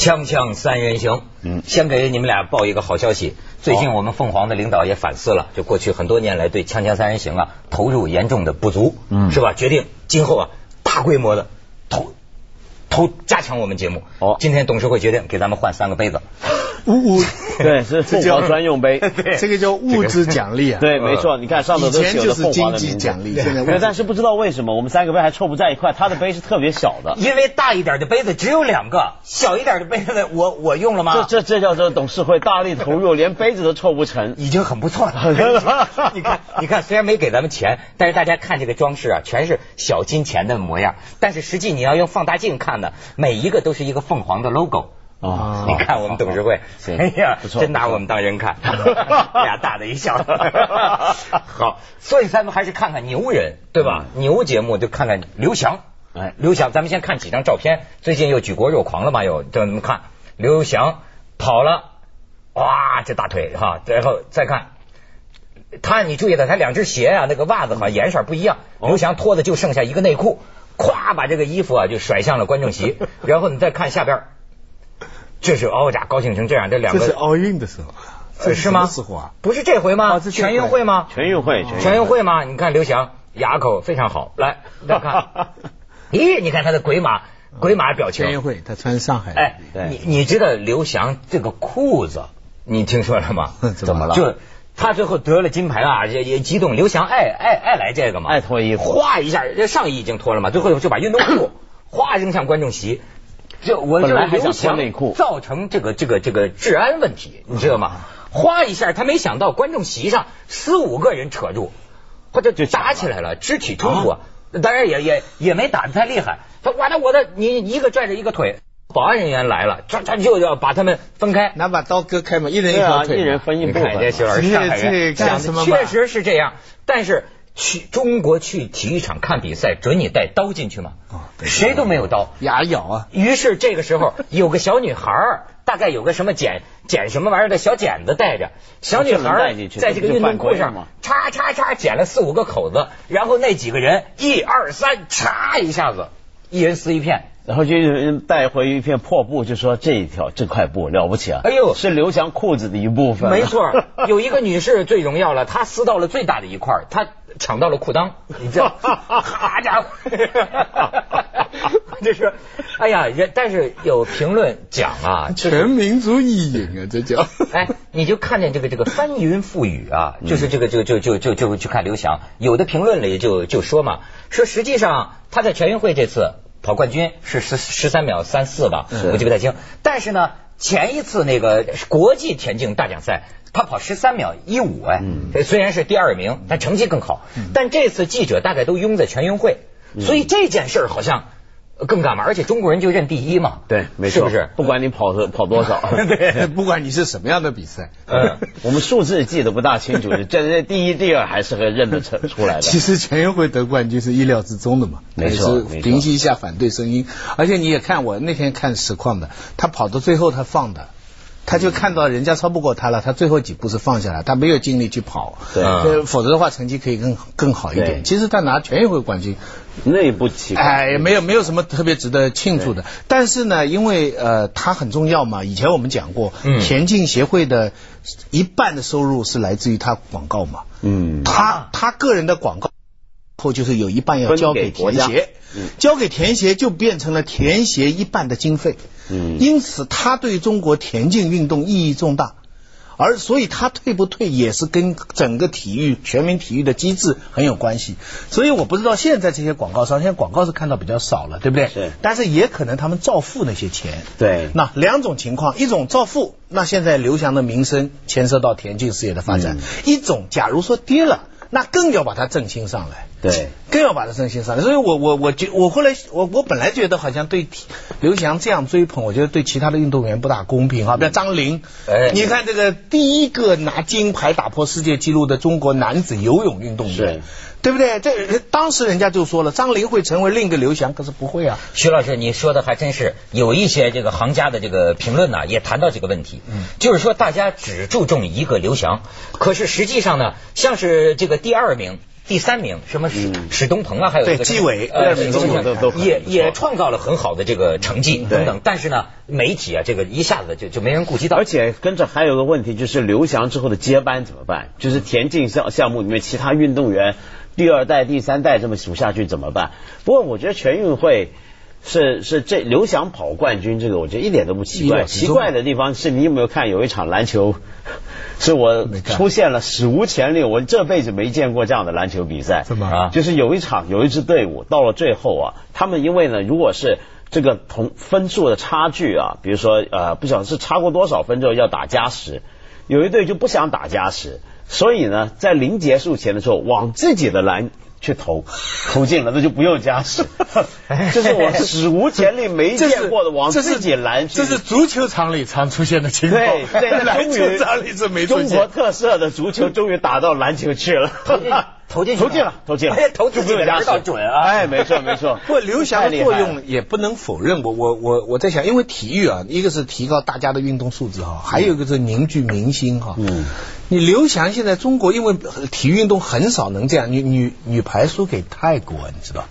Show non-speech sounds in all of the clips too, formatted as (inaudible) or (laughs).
锵锵三人行，嗯，先给你们俩报一个好消息。最近我们凤凰的领导也反思了，就过去很多年来对锵锵三人行啊投入严重的不足，嗯，是吧？决定今后啊大规模的投投加强我们节目。哦，今天董事会决定给咱们换三个杯子。物物对是凤凰专用杯，(laughs) 对，这个叫物质奖励啊。对，没错，你看上头都写的凤凰的名字。现在但是不知道为什么我们三个杯还凑不在一块，他的杯是特别小的。因为大一点的杯子只有两个，小一点的杯子我我用了吗？这这这叫做董事会大力投入，(laughs) 连杯子都凑不成，已经很不错了。(laughs) 你看，你看，虽然没给咱们钱，但是大家看这个装饰啊，全是小金钱的模样。但是实际你要用放大镜看呢，每一个都是一个凤凰的 logo。啊！(laughs) 你看我们董事会，哎呀，真拿我们当人看，(laughs) 俩大的一笑。(laughs) 好，所以咱们还是看看牛人，对吧？牛节目就看看刘翔。哎，刘翔，咱们先看几张照片。最近又举国若狂了嘛？又这么看，刘翔跑了，哇，这大腿哈，然后再看他，你注意到他两只鞋啊，那个袜子好像颜色不一样。刘翔脱的就剩下一个内裤，咵把这个衣服啊就甩向了观众席。(laughs) 然后你再看下边。这是奥家高兴成这样，这两个这是奥运的时候，这是吗？时候啊，不是这回吗？全运会吗？全运会，全运会吗？你看刘翔牙口非常好，来 (laughs) 再看，咦，你看他的鬼马鬼马表情。全运会他穿上海，哎，你你知道刘翔这个裤子，你听说了吗？(laughs) 怎么了？就他最后得了金牌啊，也也激动。刘翔爱爱爱来这个嘛，爱脱衣服，哗一下，这上衣已经脱了嘛，最后就把运动裤 (laughs) 哗扔向观众席。就我本来还想穿内裤，造成这个这个这个治安问题，你知道吗？哗一下，他没想到观众席上四五个人扯住，或者就打起来了，肢体冲突。当然也也也没打的太厉害。他哇，那我的你一个拽着一个腿，保安人员来了，他他就要把他们分开，拿把刀割开嘛，一人一条腿，一人分一部分。这上海人讲的确实是这样，但是。去中国去体育场看比赛，准你带刀进去吗？谁都没有刀，牙咬啊。于是这个时候有个小女孩，大概有个什么剪剪什么玩意儿的小剪子带着，小女孩在这个运动裤上，叉叉叉剪了四五个口子，然后那几个人一二三，嚓一下子，一人撕一片。然后就带回一片破布，就说这一条这块布了不起啊！哎呦，是刘翔裤子的一部分。没错，(laughs) 有一个女士最荣耀了，她撕到了最大的一块，她抢到了裤裆，你知道？好家伙！(laughs) 这是，哎呀，人但是有评论讲啊，全民族意淫啊，这叫。(laughs) 哎，你就看见这个这个翻云覆雨啊，就是这个就就就就就去看刘翔，有的评论里就就说嘛，说实际上他在全运会这次。跑冠军是十十三秒三四吧，我记不太清。但是呢，前一次那个国际田径大奖赛，他跑十三秒一五，哎，虽然是第二名，但成绩更好。但这次记者大概都拥在全运会，所以这件事儿好像。更干嘛？而且中国人就认第一嘛。对，没错，是不是？不管你跑的跑多少，(laughs) 对，不管你是什么样的比赛，(laughs) 嗯，我们数字记得不大清楚，这这第一、第二还是会认得出出来的。其实全运会得冠军是意料之中的嘛，没错，平息一下反对声音。而且你也看，我那天看实况的，他跑到最后他放的。他就看到人家超不过他了，他最后几步是放下来，他没有精力去跑，对，否则的话成绩可以更更好一点。其实他拿全运会冠军，那不奇怪，哎，没有没有什么特别值得庆祝的。但是呢，因为呃他很重要嘛，以前我们讲过，田径协会的一半的收入是来自于他广告嘛，嗯，他他个人的广告后就是有一半要交给田协，交给田协就变成了田协一半的经费。嗯，因此他对中国田径运动意义重大，而所以他退不退也是跟整个体育全民体育的机制很有关系。所以我不知道现在这些广告商，现在广告是看到比较少了，对不对？是。但是也可能他们照付那些钱。对。那两种情况，一种照付，那现在刘翔的名声牵涉到田径事业的发展；一种，假如说跌了。那更要把它振兴上来，对，更要把它振兴上来。所以我我我觉我后来我我本来觉得好像对刘翔这样追捧，我觉得对其他的运动员不大公平啊。比如张琳，哎，你看这个第一个拿金牌打破世界纪录的中国男子游泳运动员。对不对？这当时人家就说了，张琳会成为另一个刘翔，可是不会啊。徐老师，你说的还真是有一些这个行家的这个评论呢，也谈到这个问题。嗯，就是说大家只注重一个刘翔，可是实际上呢，像是这个第二名第三名，什么史史东鹏啊，还有对纪委，呃，也也创造了很好的这个成绩等等。但是呢，媒体啊，这个一下子就就没人顾及到。而且跟着还有个问题，就是刘翔之后的接班怎么办？就是田径项项目里面其他运动员第二代、第三代这么数下去怎么办？不过我觉得全运会是是这刘翔跑冠军，这个我觉得一点都不奇怪。奇怪的地方是你有没有看有一场篮球？(laughs) 是我出现了史无前例，我这辈子没见过这样的篮球比赛。怎么啊？就是有一场有一支队伍到了最后啊，他们因为呢，如果是这个同分数的差距啊，比如说呃，不晓得是差过多少分之后要打加时，有一队就不想打加时，所以呢，在临结束前的时候往自己的篮。去投投进了，那就不用加时。(laughs) 这是我史无前例没见过的往自己篮去这。这是足球场里常出现的情况。对对，(laughs) 篮球场里是没中国特色的足球终于打到篮球去了。投进投进了，投进了，投进了，加时准啊！哎，没错没错。(laughs) 不过，刘翔的作用也不能否认。我我我我在想，因为体育啊，一个是提高大家的运动素质哈，还有一个是凝聚民心哈。嗯。你刘翔现在中国因为体育运动很少能这样，女女女排输给泰国，你知道？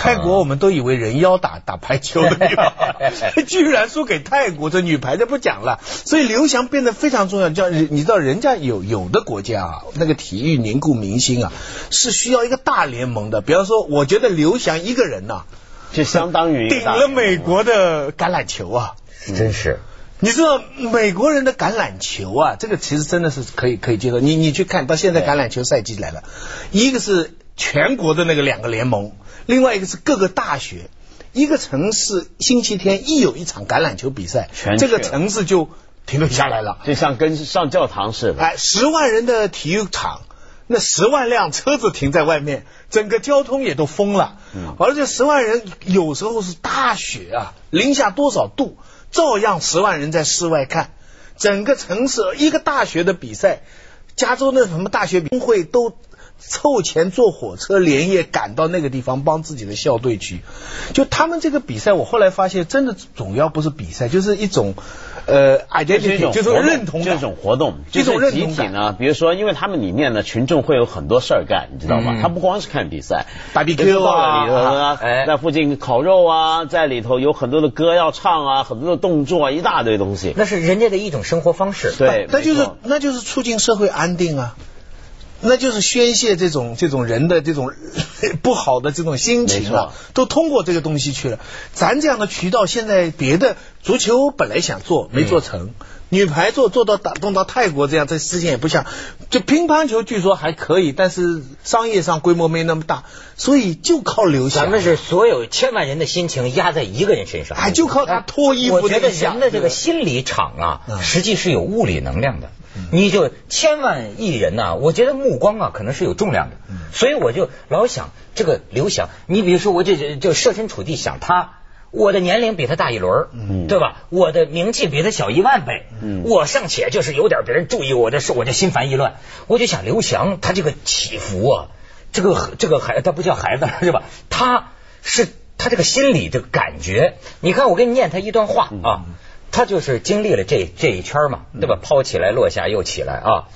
泰国我们都以为人妖打打排球的地方，(laughs) 居然输给泰国，这女排就不讲了。所以刘翔变得非常重要。叫你知道，人家有有的国家啊，那个体育凝固民心啊，是需要一个大联盟的。比方说，我觉得刘翔一个人呐，就相当于顶了美国的橄榄球啊，真是。你知道美国人的橄榄球啊，这个其实真的是可以可以接受。你你去看到现在橄榄球赛季来了，一个是全国的那个两个联盟，另外一个是各个大学，一个城市星期天一有一场橄榄球比赛，这个城市就停顿下来了，就像跟上教堂似的。哎，十万人的体育场，那十万辆车子停在外面，整个交通也都封了。嗯，而且十万人有时候是大雪啊，零下多少度？照样十万人在室外看，整个城市一个大学的比赛，加州那什么大学工会都凑钱坐火车连夜赶到那个地方帮自己的校队去。就他们这个比赛，我后来发现真的总要不是比赛，就是一种。呃，identity 就是认同这种活动，这种集体呢，比如说，因为他们里面呢，群众会有很多事儿干，你知道吗？他不光是看比赛，BBQ 啊，里头啊，在附近烤肉啊，在里头有很多的歌要唱啊，很多的动作啊，一大堆东西。那是人家的一种生活方式，对，那就是那就是促进社会安定啊。那就是宣泄这种这种人的这种 (laughs) 不好的这种心情啊，都通过这个东西去了。咱这样的渠道，现在别的足球本来想做没做成，女排做做到打动到泰国这样，这事情也不像。就乒乓球据说还可以，但是商业上规模没那么大，所以就靠刘翔。咱们是所有千万人的心情压在一个人身上，还就靠他脱衣服。我觉得人的这个心理场啊，实际是有物理能量的。你就千万亿人呐，我觉得目光啊可能是有重量的，所以我就老想这个刘翔，你比如说我就就设身处地想他，我的年龄比他大一轮，对吧？我的名气比他小一万倍，我尚且就是有点别人注意我的事我就心烦意乱，我就想刘翔他这个起伏啊，这个这个孩他不叫孩子了 (laughs) 是吧？他是他这个心理的感觉，你看我给你念他一段话啊。他就是经历了这这一圈嘛，对吧？抛起来落下又起来啊。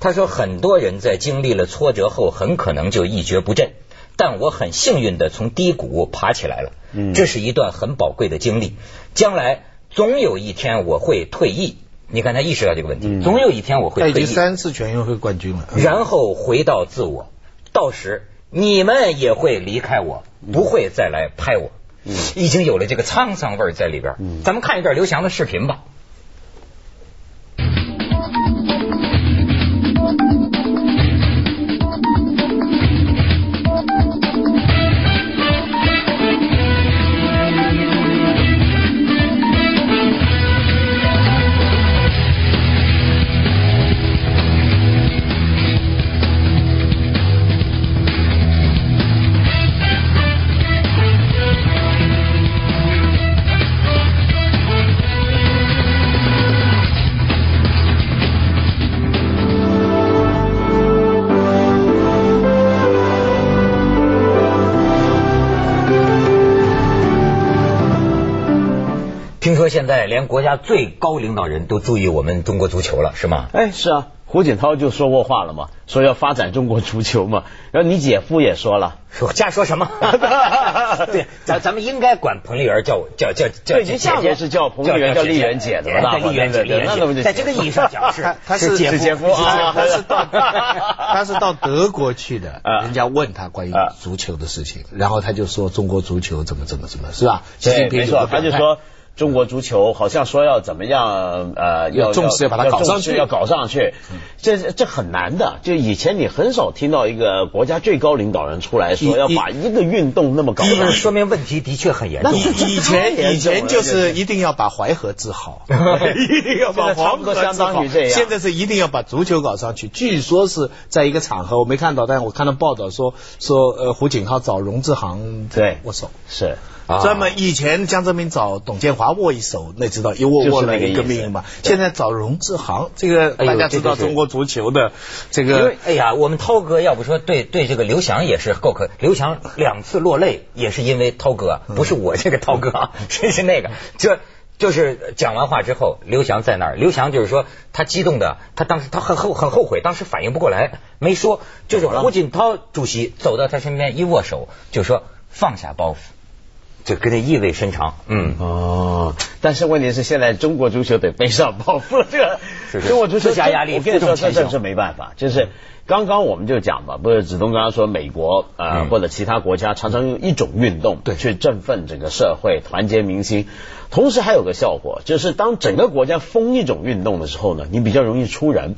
他说，很多人在经历了挫折后，很可能就一蹶不振。但我很幸运的从低谷爬起来了，这是一段很宝贵的经历。将来总有一天我会退役。你看他意识到这个问题，总有一天我会退役。已经三次全运会冠军了，然后回到自我。到时你们也会离开我，不会再来拍我。已经有了这个沧桑味在里边。咱们看一段刘翔的视频吧。现在连国家最高领导人都注意我们中国足球了，是吗？哎，是啊。胡锦涛就说过话了嘛，说要发展中国足球嘛。然后你姐夫也说了，说瞎说什么？(laughs) 对，咱咱们应该管彭丽媛叫叫叫叫。对，下面是叫彭丽媛叫丽媛姐的吧？丽媛姐，丽媛姐，在这个意义上讲是他是姐夫啊，他是到他是到德国去的，人家问他关于足球的事情，然后他就说中国足球怎么怎么怎么，是吧？对，没错，他就说。中国足球好像说要怎么样，呃，要重视，要把它搞上去，要搞上去，这这很难的。就以前你很少听到一个国家最高领导人出来说要把一个运动那么搞上去，说明问题的确很严重。以前以前就是一定要把淮河治好，(laughs) 一定要把黄河治好。现在是一定要把足球搞上去。据说是在一个场合，我没看到，但是我看到报道说说，呃，胡锦涛找荣志航对握手是。专门以前江泽民找董建华握一手，那知道一握握了一个命嘛。现在找荣志航，这个大家知道中国足球的这个。哎呀，我们涛哥要不说对对这个刘翔也是够可，刘翔两次落泪也是因为涛哥，不是我这个涛哥，是是那个，这就是讲完话之后，刘翔在那儿，刘翔就是说他激动的，他当时他很后很后悔，当时反应不过来，没说，就是胡锦涛主席走到他身边一握手，就说放下包袱。就跟着意味深长，嗯。哦，但是问题是现在中国足球得背上包袱了，这个中国足球加压力，我跟你说这这是没办法，就是刚刚我们就讲嘛，不是子东刚刚说美国呃或者其他国家常常用一种运动对。去振奋整个社会，团结民心，同时还有个效果，就是当整个国家封一种运动的时候呢，你比较容易出人，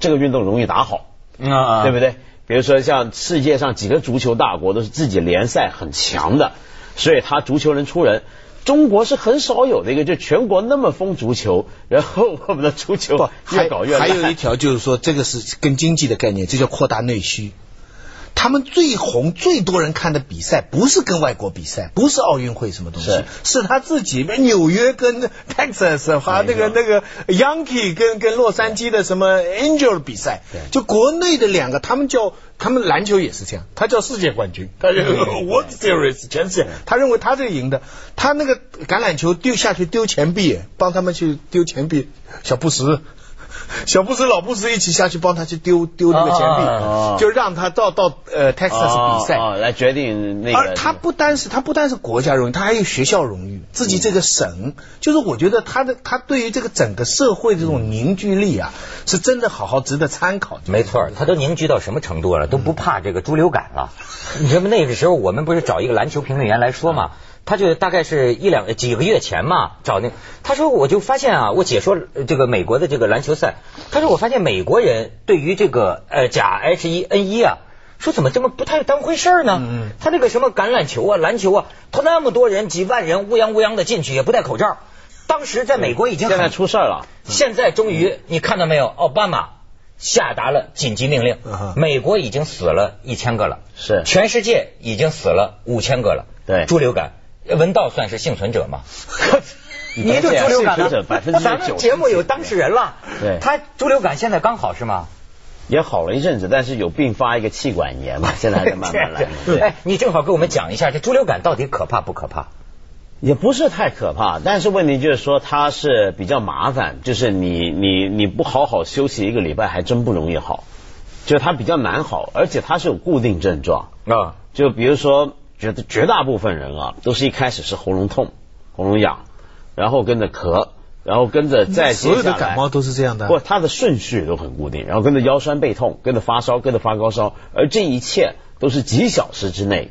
这个运动容易打好，啊，对不对？比如说像世界上几个足球大国都是自己联赛很强的。所以他足球能出人，中国是很少有的一个，就全国那么疯足球，然后我们的足球越搞越还有一条就是说，这个是跟经济的概念，这叫扩大内需。他们最红、最多人看的比赛，不是跟外国比赛，不是奥运会什么东西，是。他自己。纽约跟 Texas 和那个那个 Yankee 跟跟洛杉矶的什么 Angel 比赛，就国内的两个，他们叫他们篮球也是这样，他叫世界冠军，他认为 (laughs) World Series 全世界，他认为他这个赢的，他那个橄榄球丢下去丢钱币，帮他们去丢钱币，小布什。(laughs) 小布什、老布什一起下去帮他去丢丢那个钱币，就让他到到呃 Texas 比赛来决定那个。而他不单是他不单是国家荣誉，他还有学校荣誉，自己这个省，就是我觉得他的他对于这个整个社会这种凝聚力啊，是真的好好值得参考。没错，他都凝聚到什么程度了，都不怕这个猪流感了。你知道那个时候我们不是找一个篮球评论员来说嘛？他就大概是一两几个月前嘛，找那他说我就发现啊，我解说这个美国的这个篮球赛，他说我发现美国人对于这个呃甲 H 一 N 一啊，说怎么这么不太当回事儿呢？他那个什么橄榄球啊、篮球啊，他那么多人几万人乌泱乌泱的进去也不戴口罩，当时在美国已经现在出事了，现在终于你看到没有？奥巴马下达了紧急命令，美国已经死了一千个了，是。全世界已经死了五千个了，对。猪流感。文道算是幸存者吗？(laughs) 你对猪 (laughs) 流感呢？咱们节目有当事人了。对，他猪流感现在刚好是吗？也好了一阵子，但是有并发一个气管炎嘛，(laughs) 现在还在慢慢来。哎，你正好给我们讲一下，这猪流感到底可怕不可怕？也不是太可怕，但是问题就是说它是比较麻烦，就是你你你不好好休息一个礼拜，还真不容易好。就它比较难好，而且它是有固定症状啊，就比如说。觉得绝大部分人啊，都是一开始是喉咙痛、喉咙痒，然后跟着咳，然后跟着再所有的感冒都是这样的，不，它的顺序都很固定，然后跟着腰酸背痛，跟着发烧，跟着发高烧，而这一切都是几小时之内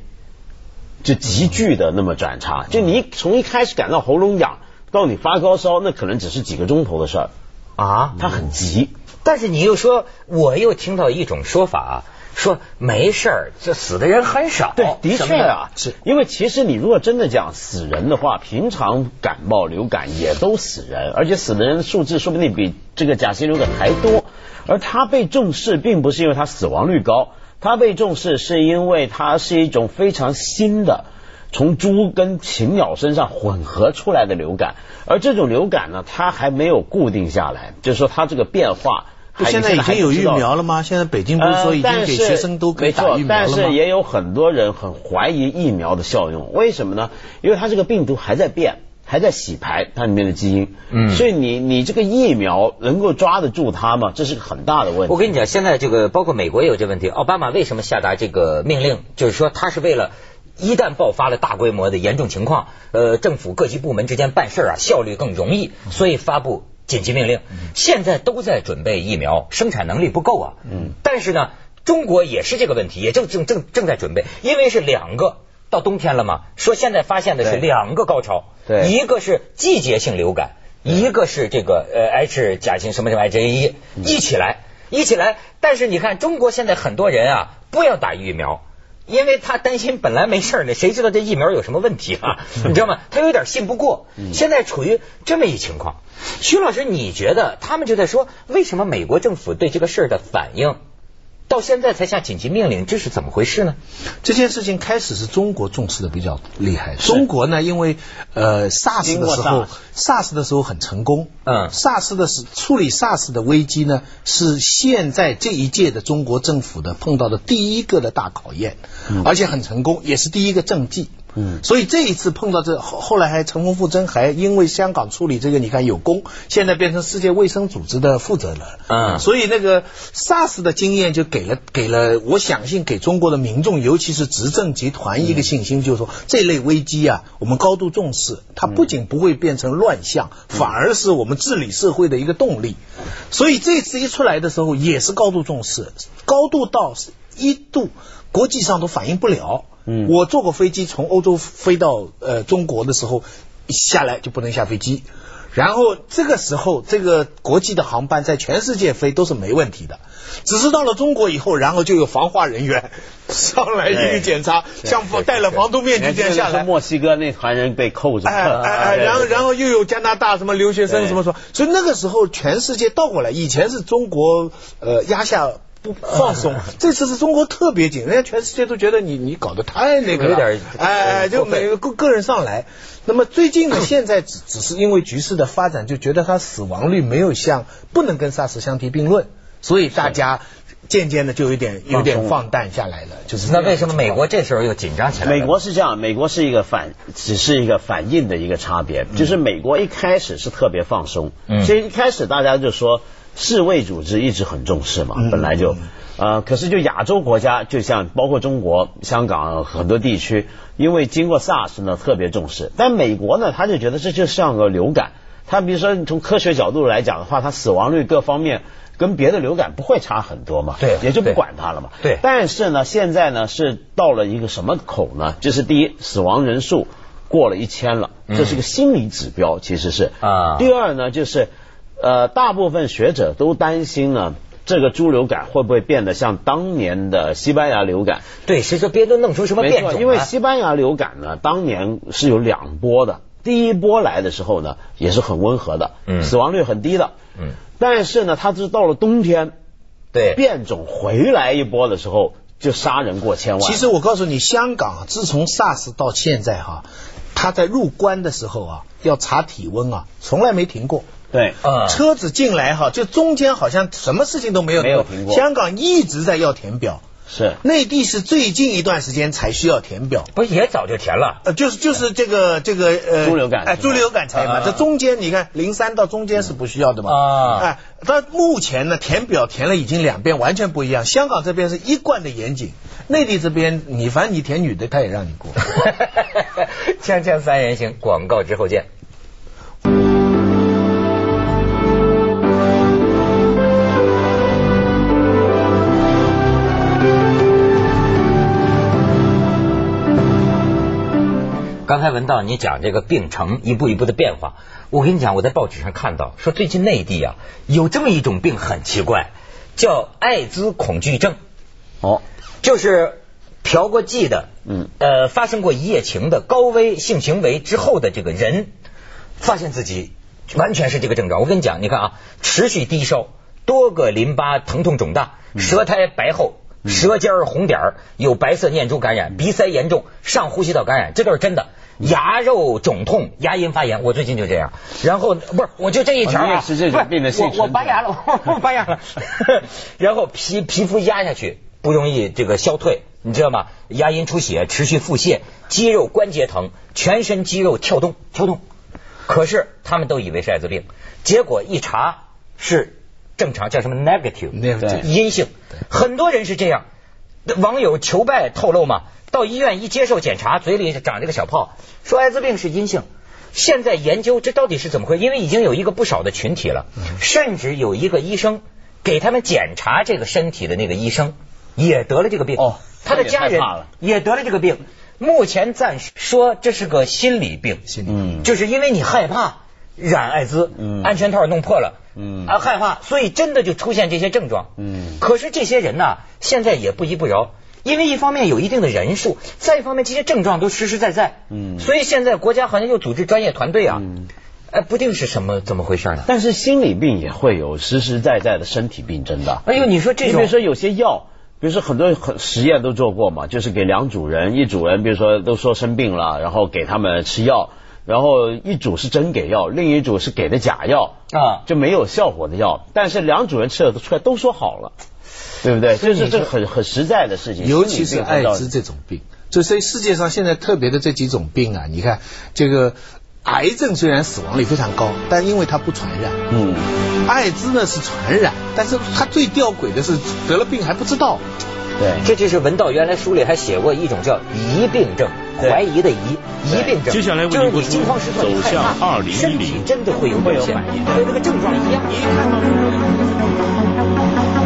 就急剧的那么转差，就你从一开始感到喉咙痒到你发高烧，那可能只是几个钟头的事儿啊，它很急。但是你又说，我又听到一种说法啊。说没事儿，这死的人很少。对，的确啊，是因为其实你如果真的讲死人的话，平常感冒、流感也都死人，而且死的人数字说不定比这个甲型流感还多。而它被重视，并不是因为它死亡率高，它被重视是因为它是一种非常新的从猪跟禽鸟身上混合出来的流感，而这种流感呢，它还没有固定下来，就是说它这个变化。现在已经有疫苗了吗？现在北京不是说已经给学生都可以打疫苗了吗？但是也有很多人很怀疑疫苗的效用，为什么呢？因为它这个病毒还在变。还在洗牌它里面的基因。嗯，所以你你这个疫苗能够抓得住它吗？这是个很大的问题。我跟你讲，现在这个包括美国也有这问题。奥巴马为什么下达这个命令？就是说他是为了一旦爆发了大规模的严重情况，呃，政府各级部门之间办事啊效率更容易，所以发布紧急命令。现在都在准备疫苗，生产能力不够啊。嗯，但是呢。中国也是这个问题，也正正正正在准备，因为是两个到冬天了嘛，说现在发现的是两个高潮，对，一个是季节性流感，一个是这个呃 H 甲型什么什么 H 一一起来一起来，但是你看中国现在很多人啊不要打疫苗，因为他担心本来没事呢，谁知道这疫苗有什么问题啊？你知道吗？他有点信不过，现在处于这么一情况。徐老师，你觉得他们就在说，为什么美国政府对这个事儿的反应？到现在才下紧急命令，这是怎么回事呢？这件事情开始是中国重视的比较厉害。中国呢，因为呃，SARS 的时候，SARS 的时候很成功。嗯，SARS 的是处理 SARS 的危机呢，是现在这一届的中国政府的碰到的第一个的大考验，而且很成功，也是第一个政绩。嗯，所以这一次碰到这后后来还乘风附针，还因为香港处理这个，你看有功，现在变成世界卫生组织的负责人。嗯，所以那个 SARS 的经验就给了给了，我相信给中国的民众，尤其是执政集团一个信心，就是说这类危机啊，我们高度重视，它不仅不会变成乱象，反而是我们治理社会的一个动力。所以这次一出来的时候，也是高度重视，高度到一度国际上都反应不了。嗯，我坐过飞机从欧洲飞到呃中国的时候，下来就不能下飞机。然后这个时候，这个国际的航班在全世界飞都是没问题的，只是到了中国以后，然后就有防化人员上来一个检查，像戴了防毒面具这样下来。墨西哥那团人被扣着。哎哎哎，然后然后又有加拿大什么留学生什么说，所以那个时候全世界倒过来，以前是中国呃压下。不放松，(laughs) 这次是中国特别紧，人家全世界都觉得你你搞得太那个，有点哎，就每个个个人上来。那么最近呢，(coughs) 现在只只是因为局势的发展，就觉得它死亡率没有像不能跟 SARS 相提并论，所以大家渐渐的就有点有点放淡下来了。就是那为什么美国这时候又紧张起来？美国是这样，美国是一个反，只是一个反应的一个差别，就是美国一开始是特别放松，所以一开始大家就说。世卫组织一直很重视嘛，本来就，呃，可是就亚洲国家，就像包括中国、香港很多地区，因为经过 SARS 呢特别重视，但美国呢他就觉得这就像个流感，他比如说从科学角度来讲的话，它死亡率各方面跟别的流感不会差很多嘛，对，也就不管它了嘛，对。但是呢，现在呢是到了一个什么口呢？就是第一，死亡人数过了一千了，这是个心理指标，其实是啊。第二呢，就是。呃，大部分学者都担心呢，这个猪流感会不会变得像当年的西班牙流感？对，谁说别都弄出什么变种？因为西班牙流感呢，当年是有两波的，第一波来的时候呢，也是很温和的，嗯，死亡率很低的，嗯，但是呢，它是到了冬天，对，变种回来一波的时候，就杀人过千万。其实我告诉你，香港自从 SARS 到现在哈，他在入关的时候啊，要查体温啊，从来没停过。对，车子进来哈，就中间好像什么事情都没有，没有停过。香港一直在要填表，是内地是最近一段时间才需要填表，不是也早就填了？呃，就是就是这个这个呃猪流感，哎，猪流感才嘛。这中间你看零三到中间是不需要的嘛？啊，哎，到目前呢填表填了已经两遍，完全不一样。香港这边是一贯的严谨，内地这边你反正你填女的他也让你过。(laughs) 锵锵三人行，广告之后见。刚才文道你讲这个病程一步一步的变化，我跟你讲，我在报纸上看到说最近内地啊有这么一种病很奇怪，叫艾滋恐惧症。哦，就是嫖过妓的，嗯，呃，发生过一夜情的高危性行为之后的这个人，发现自己完全是这个症状。我跟你讲，你看啊，持续低烧，多个淋巴疼痛肿大，舌苔白厚。舌尖红点有白色念珠感染，鼻塞严重，上呼吸道感染，这都是真的。牙肉肿痛，牙龈发炎，我最近就这样。然后不是，我就这一条啊，是这种病的我我拔牙了，我拔牙了。(laughs) 然后皮皮肤压下去不容易这个消退，你知道吗？牙龈出血，持续腹泻，肌肉关节疼，全身肌肉跳动跳动。可是他们都以为是艾滋病，结果一查是正常，叫什么 negative，阴性。很多人是这样，网友求拜透露嘛，到医院一接受检查，嘴里长这个小泡，说艾滋病是阴性。现在研究这到底是怎么回事？因为已经有一个不少的群体了，甚至有一个医生给他们检查这个身体的那个医生也得了这个病，哦，他的家人也得了这个病。目前暂时说这是个心理病，心理病，就是因为你害怕染艾滋，嗯，安全套弄破了，嗯，啊害怕，所以真的就出现这些症状，嗯，可是这些人呢，现在也不依不饶。因为一方面有一定的人数，再一方面这些症状都实实在在，嗯，所以现在国家好像又组织专业团队啊，哎，不定是什么怎么回事呢？但是心理病也会有实实在在的身体病，症的。哎呦，你说这种，比如说有些药，比如说很多很实验都做过嘛，就是给两组人，一组人比如说都说生病了，然后给他们吃药，然后一组是真给药，另一组是给的假药啊，就没有效果的药，但是两组人吃了都出来都说好了。对不对？这是这很很实在的事情，尤其是艾滋这种病。就所以世界上现在特别的这几种病啊，你看这个癌症虽然死亡率非常高，但因为它不传染。嗯。艾滋呢是传染，但是它最吊诡的是得了病还不知道。对。这就是文道原来书里还写过一种叫疑病症，怀疑的疑疑病症。接下来就是你惊慌失措，走向二零一零，真的会有会有反应，和那个症状一样。一看到。